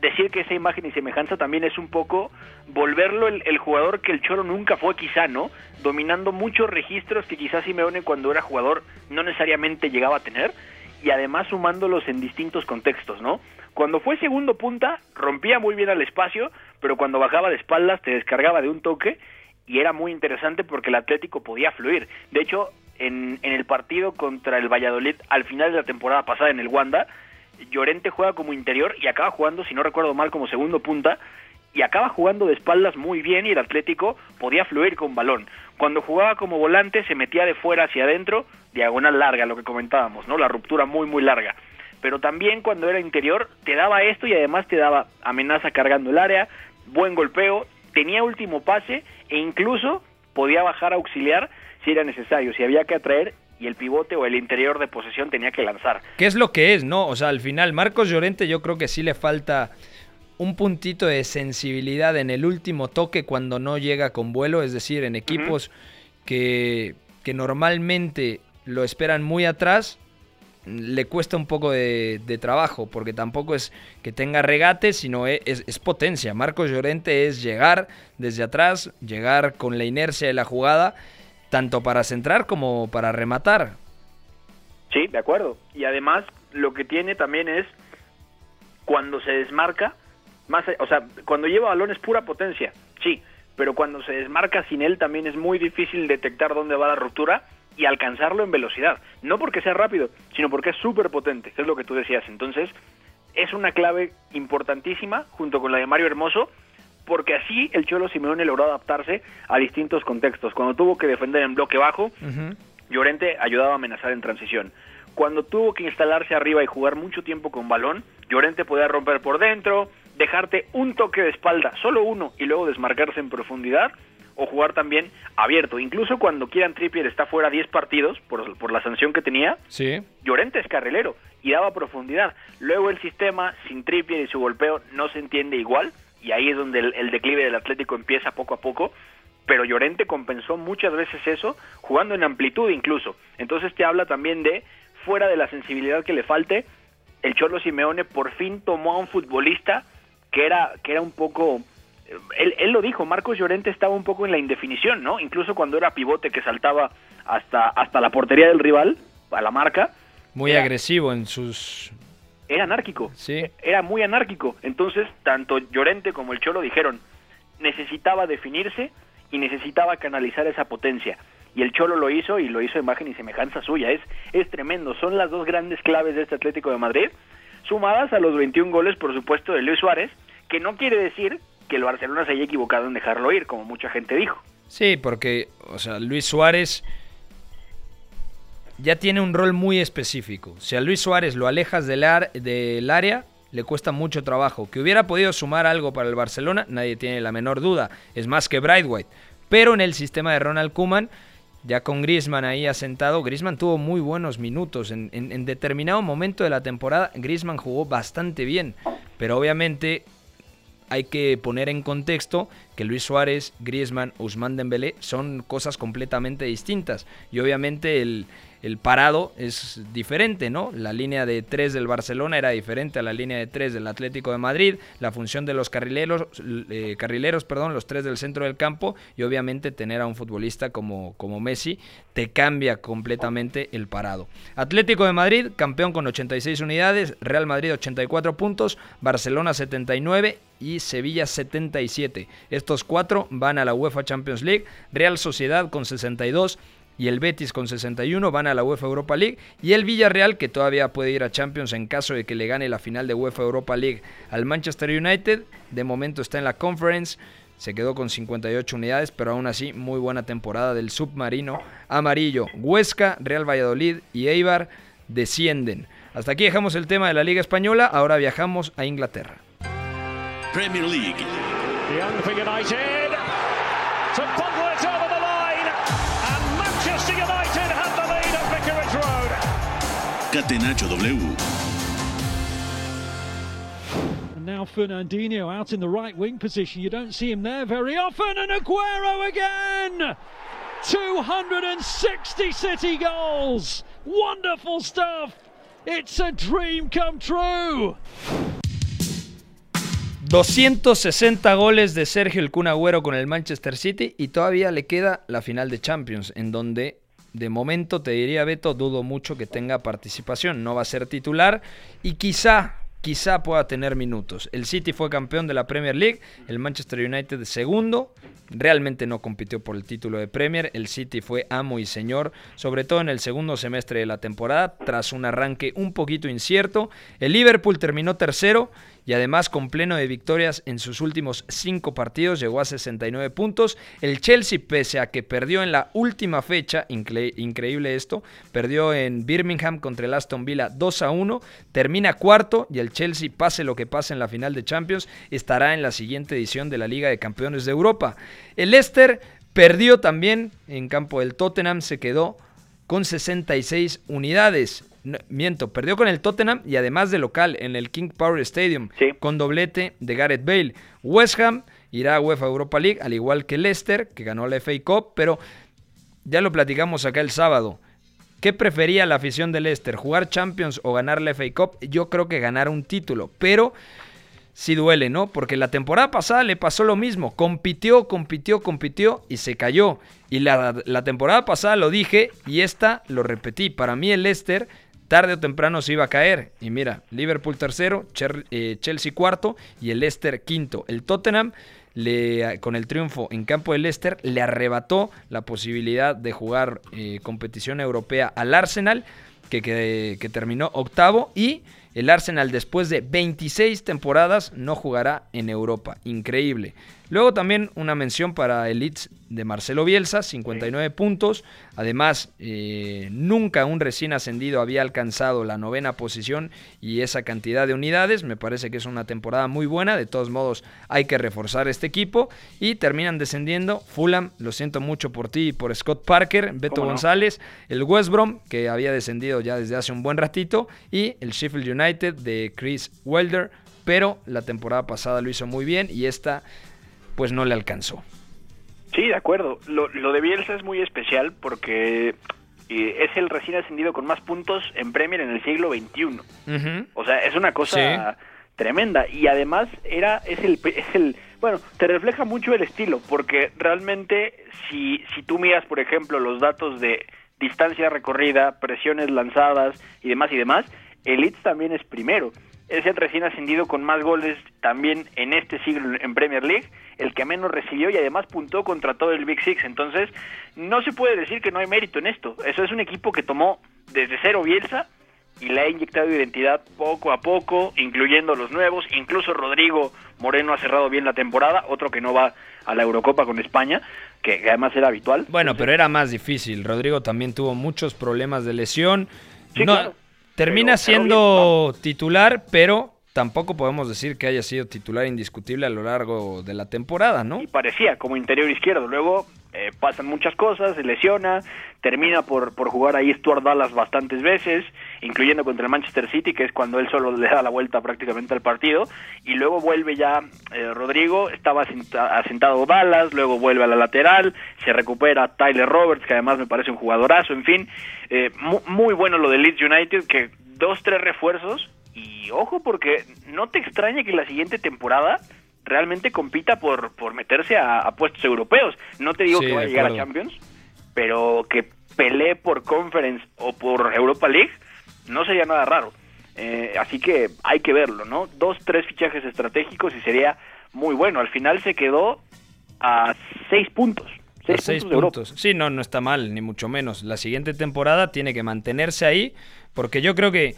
B: decir que esa imagen y semejanza también es un poco volverlo el, el, jugador que el Choro nunca fue quizá, ¿no? Dominando muchos registros que quizás Simeone cuando era jugador no necesariamente llegaba a tener y además sumándolos en distintos contextos, ¿no? Cuando fue segundo punta, rompía muy bien al espacio, pero cuando bajaba de espaldas te descargaba de un toque y era muy interesante porque el Atlético podía fluir. De hecho, en, en el partido contra el Valladolid, al final de la temporada pasada en el Wanda, Llorente juega como interior y acaba jugando, si no recuerdo mal, como segundo punta y acaba jugando de espaldas muy bien y el Atlético podía fluir con balón. Cuando jugaba como volante se metía de fuera hacia adentro, diagonal larga, lo que comentábamos, ¿no? La ruptura muy muy larga. Pero también cuando era interior te daba esto y además te daba amenaza cargando el área, buen golpeo, tenía último pase e incluso podía bajar a auxiliar si era necesario, si había que atraer y el pivote o el interior de posesión tenía que lanzar.
A: ¿Qué es lo que es, no? O sea, al final Marcos Llorente yo creo que sí le falta un puntito de sensibilidad en el último toque cuando no llega con vuelo, es decir, en equipos uh -huh. que, que, normalmente lo esperan muy atrás, le cuesta un poco de, trabajo, porque tampoco es que tenga regate, sino es, es, es, potencia. Marcos Llorente es llegar desde atrás, llegar con la inercia de la jugada, tanto para centrar como para rematar.
B: Sí, de acuerdo. Y además lo que tiene también es cuando se desmarca, más, o sea, cuando lleva balón es pura potencia, sí, pero cuando se desmarca sin él también es muy difícil detectar dónde va la ruptura y alcanzarlo en velocidad. No porque sea rápido, sino porque es súper potente, que es lo que tú decías. Entonces, es una clave importantísima junto con la de Mario Hermoso, porque así el Cholo Simeone logró adaptarse a distintos contextos. Cuando tuvo que defender en bloque bajo, uh -huh. Llorente ayudaba a amenazar en transición. Cuando tuvo que instalarse arriba y jugar mucho tiempo con balón, Llorente podía romper por dentro, dejarte un toque de espalda, solo uno, y luego desmarcarse en profundidad, o jugar también abierto. Incluso cuando Kieran Trippier está fuera 10 partidos por, por la sanción que tenía,
A: sí.
B: Llorente es carrilero y daba profundidad. Luego el sistema, sin Trippier y su golpeo, no se entiende igual, y ahí es donde el, el declive del Atlético empieza poco a poco, pero Llorente compensó muchas veces eso, jugando en amplitud incluso. Entonces te habla también de, fuera de la sensibilidad que le falte, el Cholo Simeone por fin tomó a un futbolista que era, que era un poco... Él, él lo dijo, Marcos Llorente estaba un poco en la indefinición, ¿no? Incluso cuando era pivote que saltaba hasta, hasta la portería del rival, a la marca.
A: Muy agresivo en sus...
B: Era anárquico.
A: Sí.
B: Era muy anárquico. Entonces, tanto Llorente como el Cholo dijeron, necesitaba definirse y necesitaba canalizar esa potencia. Y el Cholo lo hizo y lo hizo imagen y semejanza suya. Es, es tremendo. Son las dos grandes claves de este Atlético de Madrid, sumadas a los 21 goles, por supuesto, de Luis Suárez, que no quiere decir que el Barcelona se haya equivocado en dejarlo ir, como mucha gente dijo.
A: Sí, porque, o sea, Luis Suárez ya tiene un rol muy específico. Si a Luis Suárez lo alejas del, área, le cuesta mucho trabajo. Que hubiera podido sumar algo para el Barcelona, nadie tiene la menor duda. Es más que Brightwhite. Pero en el sistema de Ronald Koeman, ya con Griezmann ahí asentado, Griezmann tuvo muy buenos minutos. En, en- determinado momento de la temporada, Griezmann jugó bastante bien. Pero obviamente hay que poner en contexto que Luis Suárez, Griezmann, Ousmane Dembélé son cosas completamente distintas. Y obviamente el, el parado es diferente, ¿no? La línea de tres del Barcelona era diferente a la línea de tres del Atlético de Madrid. La función de los carrileros, eh, carrileros, perdón, los tres del centro del campo y obviamente tener a un futbolista como, como Messi te cambia completamente el parado. Atlético de Madrid, campeón con 86 unidades, Real Madrid 84 puntos, Barcelona 79 y Sevilla 77. Estos cuatro van a la UEFA Champions League, Real Sociedad con 62 y el Betis con 61 van a la UEFA Europa League y el Villarreal que todavía puede ir a Champions en caso de que le gane la final de UEFA Europa League al Manchester United, de momento está en la Conference, se quedó con 58 unidades, pero aún así muy buena temporada del submarino amarillo. Huesca, Real Valladolid y Eibar descienden. Hasta aquí dejamos el tema de la Liga Española, ahora viajamos a Inglaterra.
E: Premier League. Catenacho W.
G: And now Fernandinho out in the right wing position. You don't see him there very often. And Aguero again! 260 City goals! Wonderful stuff! It's a dream come true!
A: 260 goles de Sergio El Kun Agüero con el Manchester City y todavía le queda la final de Champions, en donde de momento te diría Beto, dudo mucho que tenga participación, no va a ser titular y quizá, quizá pueda tener minutos. El City fue campeón de la Premier League, el Manchester United segundo, realmente no compitió por el título de Premier, el City fue amo y señor, sobre todo en el segundo semestre de la temporada, tras un arranque un poquito incierto, el Liverpool terminó tercero, y además con pleno de victorias en sus últimos cinco partidos, llegó a 69 puntos. El Chelsea, pese a que perdió en la última fecha, incre increíble esto, perdió en Birmingham contra el Aston Villa 2 a 1, termina cuarto y el Chelsea, pase lo que pase en la final de Champions, estará en la siguiente edición de la Liga de Campeones de Europa. El Leicester perdió también en campo del Tottenham, se quedó con 66 unidades. No, miento, perdió con el Tottenham y además de local en el King Power Stadium
B: Sí.
A: con doblete de Gareth Bale. West Ham irá a UEFA Europa League, al igual que Leicester, que ganó la FA Cup, pero ya lo platicamos acá el sábado. ¿Qué prefería la afición de Leicester? ¿Jugar Champions o ganar la FA Cup? Yo creo que ganar un título, pero sí duele, ¿no? Porque la temporada pasada le pasó lo mismo. Compitió, compitió, compitió y se cayó. Y la, la temporada pasada lo dije y esta lo repetí. Para mí el Leicester tarde o temprano se iba a caer. Y mira, Liverpool tercero, eh, Chelsea cuarto y el Leicester quinto. El Tottenham, le, con el triunfo en campo de Leicester, le arrebató la posibilidad de jugar eh, competición europea al Arsenal, que- que terminó octavo. Y el Arsenal, después de 26 temporadas, no jugará en Europa. Increíble. Luego también una mención para el Leeds de Marcelo Bielsa, 59 puntos. Además, eh, nunca un recién ascendido había alcanzado la novena posición y esa cantidad de unidades. Me parece que es una temporada muy buena. De todos modos, hay que reforzar este equipo. Y terminan descendiendo Fulham, lo siento mucho por ti y por Scott Parker, Beto. González, el West Brom, que había descendido ya desde hace un buen ratito, y el Sheffield United de Chris Wilder. Pero la temporada pasada lo hizo muy bien y esta pues no le alcanzó.
B: Sí, de acuerdo. Lo, lo de Bielsa es muy especial porque y es el recién ascendido con más puntos en Premier en el siglo XXI. O sea, es una cosa tremenda y además era es el es el bueno, te refleja mucho el estilo porque realmente si si tú miras, por ejemplo, los datos de distancia recorrida, presiones lanzadas y demás y demás, el Leeds también es primero. Es el recién ascendido con más goles también en este siglo en Premier League, el que menos recibió y además puntó contra todo el Big Six. Entonces, no se puede decir que no hay mérito en esto. Eso es un equipo que tomó desde cero Bielsa y le ha inyectado identidad poco a poco, incluyendo los nuevos. Incluso Rodrigo Moreno ha cerrado bien la temporada, otro que no va a la Eurocopa con España, que además era habitual.
A: Bueno, pero era más difícil. Rodrigo también tuvo muchos problemas de lesión. no, Termina siendo titular, pero tampoco podemos decir que haya sido titular indiscutible a lo largo de la temporada, ¿no?
B: Y parecía como interior izquierdo. Luego eh, pasan muchas cosas, se lesiona, termina por, por jugar ahí Stuart Dallas bastantes veces, incluyendo contra el Manchester City, que es cuando él solo le da la vuelta prácticamente al partido, y luego vuelve ya eh, Rodrigo, estaba asentado Dallas, luego vuelve a la lateral, se recupera Tyler Roberts, que además me parece un jugadorazo, en fin, eh, muy, bueno lo de Leeds United, que dos, tres refuerzos, y ojo porque no te extraña que la siguiente temporada realmente compita por, por meterse a, puestos europeos. No te digo que vaya a llegar a Champions, pero que pelee por Conference o por Europa League no sería nada raro. Eh, así que hay que verlo, ¿no? Dos, tres fichajes estratégicos y sería muy bueno. Al final se quedó a seis puntos.
A: Seis, puntos. Sí, no, no está mal, ni mucho menos. La siguiente temporada tiene que mantenerse ahí, porque yo creo que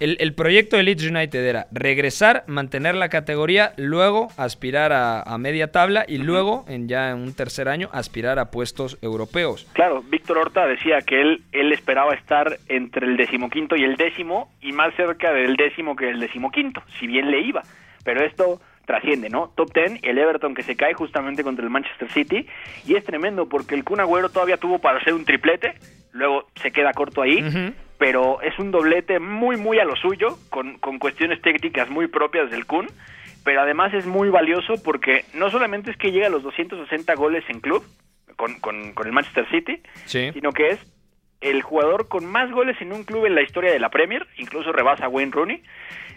A: el, proyecto de Leeds United era regresar, mantener la categoría, luego aspirar a, media tabla y luego, en ya en un tercer año, aspirar a puestos europeos.
B: Claro, Víctor Horta decía que él, él esperaba estar entre el decimoquinto y el décimo y más cerca del décimo que el decimoquinto, si bien le iba. Pero esto trasciende, ¿no? Top ten, el Everton que se cae justamente contra el Manchester City y es tremendo porque el Kun Agüero todavía tuvo para hacer un triplete, luego se queda corto ahí pero es un doblete muy, muy a lo suyo, con, con cuestiones técnicas muy propias del Kun, pero además es muy valioso porque no solamente es que llega a los 260 goles en club con, con, con el Manchester City, sino que es el jugador con más goles en un club en la historia de la Premier, incluso rebasa a Wayne Rooney.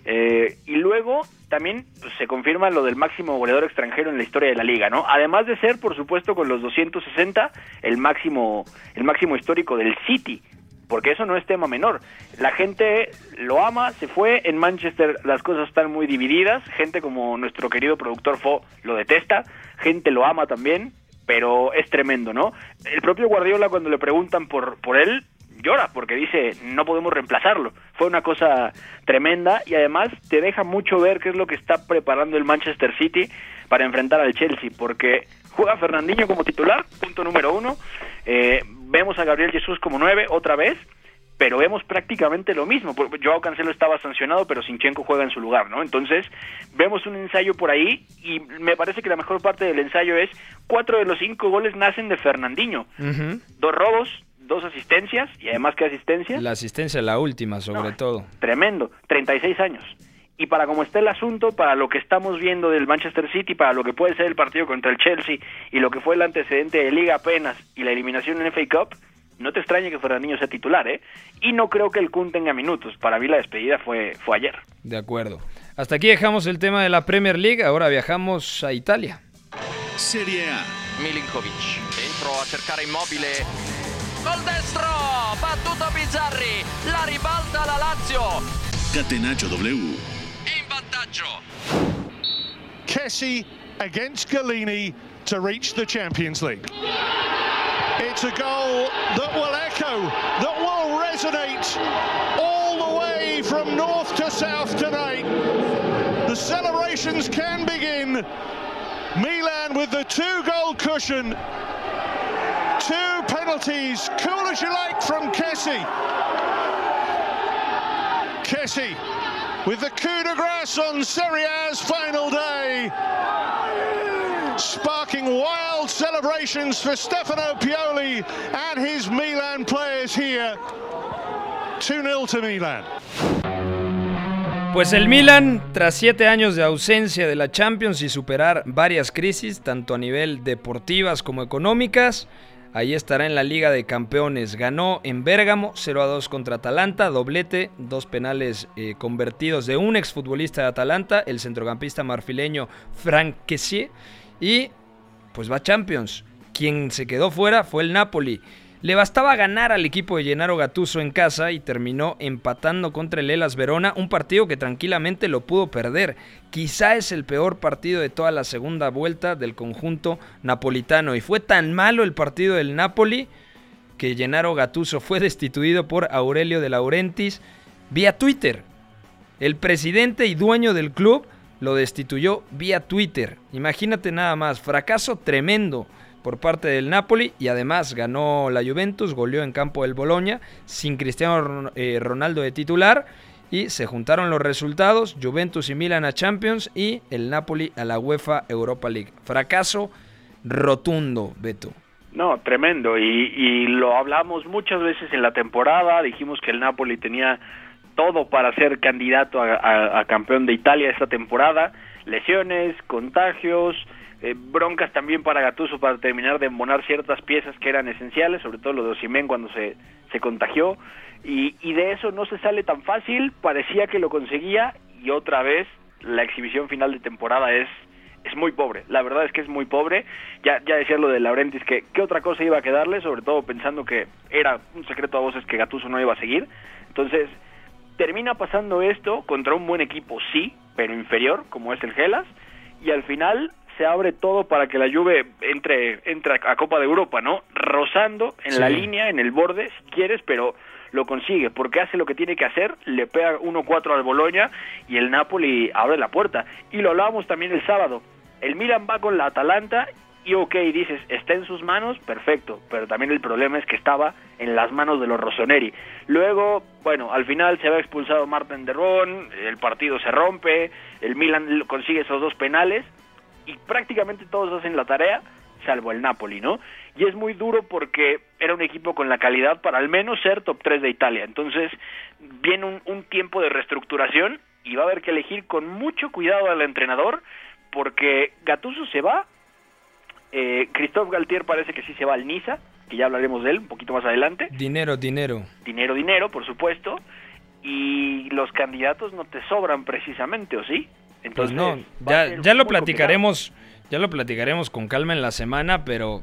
B: Eh, y luego también pues, se confirma lo del máximo goleador extranjero en la historia de la liga, ¿no? Además de ser, por supuesto, con los 260 el máximo el máximo histórico del City, porque eso no es tema menor. La gente lo ama, se fue, en Manchester las cosas están muy divididas, gente como nuestro querido productor Fo lo detesta, gente lo ama también, pero es tremendo, ¿no? El propio Guardiola cuando le preguntan por, por él, llora porque dice no podemos reemplazarlo. Fue una cosa tremenda y además te deja mucho ver qué es lo que está preparando el Manchester City para enfrentar al Chelsea, porque juega Fernandinho como titular, punto número uno. Eh, vemos a Gabriel Jesús como nueve otra vez, pero vemos prácticamente lo mismo. Joao Cancelo estaba sancionado, pero Sinchenko juega en su lugar, ¿no? Entonces, vemos un ensayo por ahí y me parece que la mejor parte del ensayo es cuatro de los cinco goles nacen de Fernandinho. Dos robos, dos asistencias y además qué asistencia.
A: La asistencia, la última sobre todo.
B: Tremendo, 36 años. Y para cómo está el asunto, para lo que estamos viendo del Manchester City, para lo que puede ser el partido contra el Chelsea y lo que fue el antecedente de Liga apenas y la eliminación en FA Cup, no te extrañe que Fernandinho sea titular, ¿eh? Y no creo que el Kun tenga minutos. Para mí la despedida fue, fue ayer.
A: De acuerdo. Hasta aquí dejamos el tema de la Premier League, ahora viajamos a Italia.
E: Serie A.
H: Milinkovic, dentro a cercare Immobile. Col destro, battuto Bizzarri, la ribalta la Lazio.
E: Catenaccio W.
I: vantaggio. Kessie against Galini to reach the Champions League. It's a goal that will echo, that will resonate all the way from north to south tonight. The celebrations can begin. Milan with the two-goal cushion. Two penalties, cool as you like from Kessie. Kessie with the coup de grâce on Serie A's final day. Sparking wild celebrations for Stefano Pioli and his Milan players here. 2-0 to Milan.
A: Pues el Milan, tras siete años de ausencia de la Champions y superar varias crisis, tanto a nivel deportivas como económicas, Ahí estará en la Liga de Campeones. Ganó en Bérgamo 0 a 2 contra Atalanta, doblete, dos penales eh, convertidos de un exfutbolista de Atalanta, el centrocampista marfileño Frank Kessier. Y pues va Champions. Quien se quedó fuera fue el Napoli. Le bastaba ganar al equipo de Gennaro Gattuso en casa y terminó empatando contra el Elas Verona, un partido que tranquilamente lo pudo perder. Quizá es el peor partido de toda la segunda vuelta del conjunto napolitano y fue tan malo el partido del Napoli que Gennaro Gattuso fue destituido por Aurelio de Laurentiis vía Twitter. El presidente y dueño del club lo destituyó vía Twitter. Imagínate nada más, fracaso tremendo por parte del Napoli y además ganó la Juventus, goleó en campo del Boloña sin Cristiano eh, Ronaldo de titular y se juntaron los resultados, Juventus y Milan a Champions y el Napoli a la UEFA Europa League. Fracaso rotundo, Beto.
B: No, tremendo. Y, y, lo hablamos muchas veces en la temporada. Dijimos que el Napoli tenía todo para ser candidato a, a campeón de Italia esta temporada. Lesiones, contagios, eh, broncas también para Gatuso para terminar de embonar ciertas piezas que eran esenciales, sobre todo lo de Osimén cuando se, se contagió, y, y de eso no se sale tan fácil, parecía que lo conseguía, y otra vez la exhibición final de temporada es es muy pobre, la verdad es que es muy pobre, ya, ya decía lo de Laurentis, que qué otra cosa iba a quedarle, sobre todo pensando que era un secreto a voces que Gatuso no iba a seguir, entonces termina pasando esto contra un buen equipo, sí, pero inferior, como es el Gelas, y al final se abre todo para que la Juve entre, entre a Copa de Europa, ¿no? Rozando en la línea, en el borde, si quieres, pero lo consigue, porque hace lo que tiene que hacer, le pega 1-4 al Boloña y el Napoli abre la puerta. Y lo hablábamos también el sábado. El Milan va con la Atalanta y ok, dices, está en sus manos, perfecto, pero también el problema es que estaba en las manos de los Rossoneri. Luego, bueno, al final se va expulsado Martin Derrón, el partido se rompe, el Milan consigue esos dos penales, y prácticamente todos hacen la tarea, salvo el Napoli, ¿no? Y es muy duro porque era un equipo con la calidad para al menos ser top 3 de Italia. Entonces viene un, tiempo de reestructuración y va a haber que elegir con mucho cuidado al entrenador porque Gattuso se va, eh, Christophe Galtier parece que sí se va al Niza, que ya hablaremos de él un poquito más adelante.
A: Dinero, dinero.
B: Dinero, dinero, por supuesto. Y los candidatos no te sobran precisamente, ¿o sí?
A: Pues no, ya, ya lo platicaremos, ya lo platicaremos con calma en la semana, pero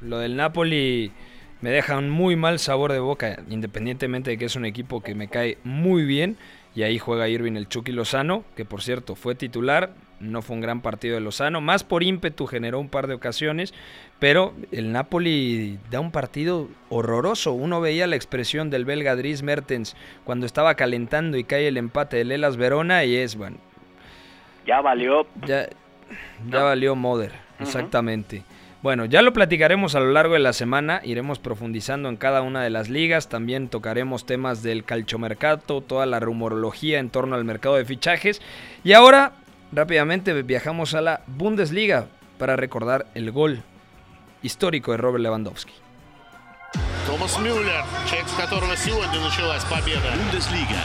A: lo del Napoli me deja un muy mal sabor de boca, independientemente de que es un equipo que me cae muy bien. Y ahí juega Irving el Chucky Lozano, que por cierto fue titular, no fue un gran partido de Lozano, más por ímpetu generó un par de ocasiones, pero el Napoli da un partido horroroso. Uno veía la expresión del belga Dries Mertens cuando estaba calentando y cae el empate de Lelas Verona y es, bueno,
B: ya valió.
A: Ya, ya valió Moder, exactamente. Bueno, ya lo platicaremos a lo largo de la semana, iremos profundizando en cada una de las ligas, también tocaremos temas del calchomercato, toda la rumorología en torno al mercado de fichajes. Y ahora, rápidamente viajamos a la Bundesliga para recordar el gol histórico de Robert Lewandowski.
J: Thomas Müller,
E: Bundesliga.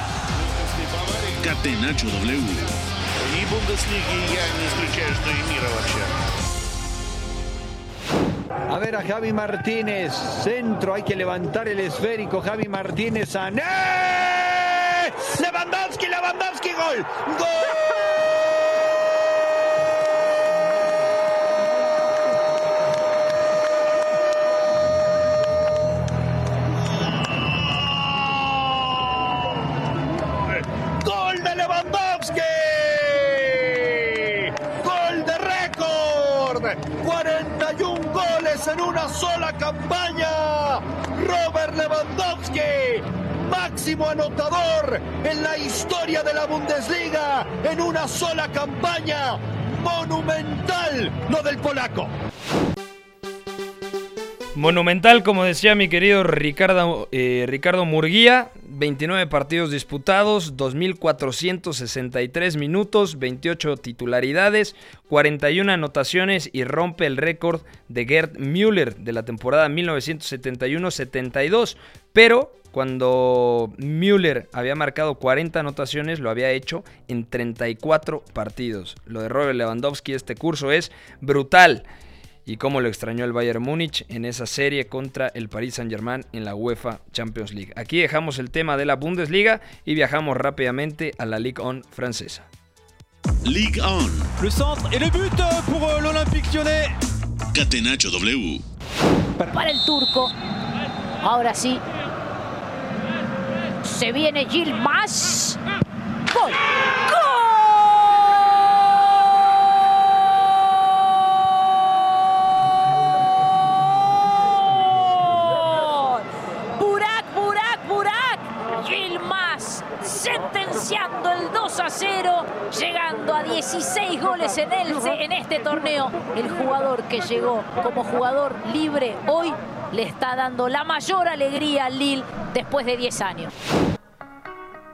E: Catenacho W
J: И Бундеслиги я не исключаю, что и мира вообще.
K: A ver a Javi Martínez, centro, hay que levantar el esférico, Javi Martínez, Sané, Lewandowski, Lewandowski, gol, gol. En una sola campaña. Robert Lewandowski, máximo anotador en la historia de la Bundesliga, en una sola campaña. Monumental lo del polaco.
A: Monumental, como decía mi querido Ricardo, eh, Ricardo Murguía, 29 partidos disputados, 2.463 minutos, 28 titularidades, 41 anotaciones y rompe el récord de Gerd Müller de la temporada 1971-72. Pero cuando Müller había marcado 40 anotaciones, lo había hecho en 34 partidos. Lo de Robert Lewandowski este curso es brutal. Y cómo lo extrañó el Bayern Múnich en esa serie contra el Paris Saint-Germain en la UEFA Champions League. Aquí dejamos el tema de la Bundesliga y viajamos rápidamente a la Ligue 1 francesa.
E: Ligue 1.
L: Le centre et le but pour euh, l'Olympique lyonnais.
E: Catenacho W.
M: Para el turco. Ahora sí. Se viene Gilmas. ¡Gol! ¡Gol! 16 goles en, el, en este torneo. El jugador que llegó como jugador libre hoy le está dando la mayor alegría al Lille después de 10 años.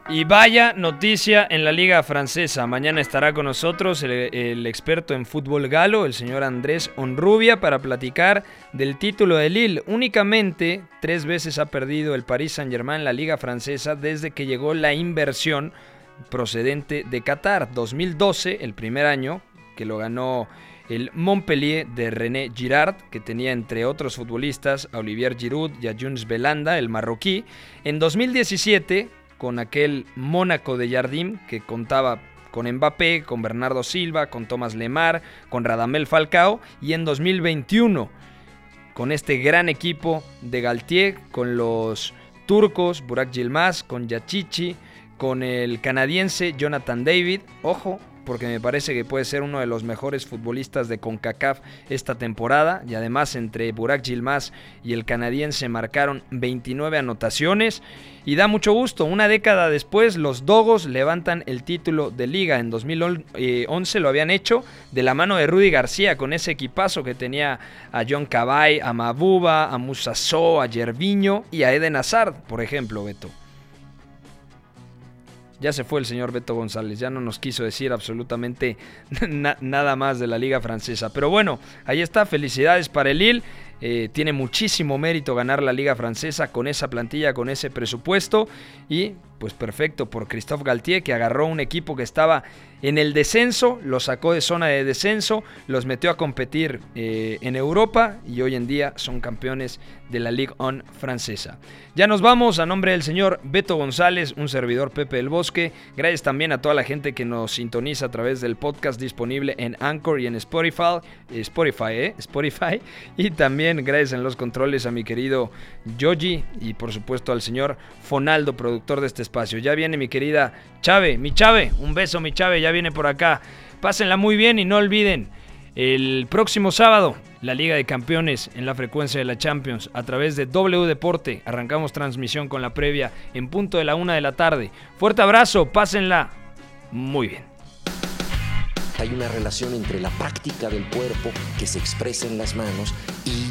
A: Y vaya noticia en la liga francesa. Mañana estará con nosotros el, el, experto en fútbol galo, el señor Andrés Onrubia, para platicar del título de Lille. Únicamente tres veces ha perdido el Paris Saint-Germain en la liga francesa desde que llegó la inversión procedente de Qatar. 2012, el primer año que lo ganó el Montpellier de René Girard, que tenía entre otros futbolistas a Olivier Giroud y a Junes Belanda, el marroquí. En 2017 con aquel Mónaco de Jardim que contaba con Mbappé, con Bernardo Silva, con Tomás Lemar, con Radamel Falcao y en 2021 con este gran equipo de Galtier, con los turcos Burak Yilmaz, con Yachichi, con el canadiense Jonathan David, ojo, porque me parece que puede ser uno de los mejores futbolistas de CONCACAF esta temporada. Y además entre Burak Yilmaz y el canadiense marcaron 29 anotaciones. Y da mucho gusto, una década después los Dogos levantan el título de liga. En 2011 lo habían hecho de la mano de Rudy García con ese equipazo que tenía a John Cabay, a Mabuba, a Musasso, a Yerviño y a Eden Hazard, por ejemplo, Beto. Ya se fue el señor Beto González, ya no nos quiso decir absolutamente na nada más de la liga francesa. Pero bueno, ahí está, felicidades para el Lille. Eh, tiene muchísimo mérito ganar la liga francesa con esa plantilla, con ese presupuesto. Y pues perfecto por Christophe Galtier que agarró un equipo que estaba en el descenso, lo sacó de zona de descenso, los metió a competir eh, en Europa y hoy en día son campeones de la Ligue 1 francesa. Ya nos vamos a nombre del señor Beto González, un servidor Pepe del Bosque. Gracias también a toda la gente que nos sintoniza a través del podcast disponible en Anchor y en Spotify, Spotify, ¿eh? Spotify. Y también gracias en los controles a mi querido Yogi y por supuesto al señor Fonaldo, productor de este espacio. Ya viene mi querida Chave, mi Chave, un beso mi Chave, ya viene por acá. Pásenla muy bien y no olviden, el próximo sábado, la Liga de Campeones en la frecuencia de la Champions a través de W Deporte. Arrancamos transmisión con la previa en punto de la una de la tarde. Fuerte abrazo, pásenla muy bien.
N: Hay una relación entre la práctica del cuerpo que se expresa en las manos y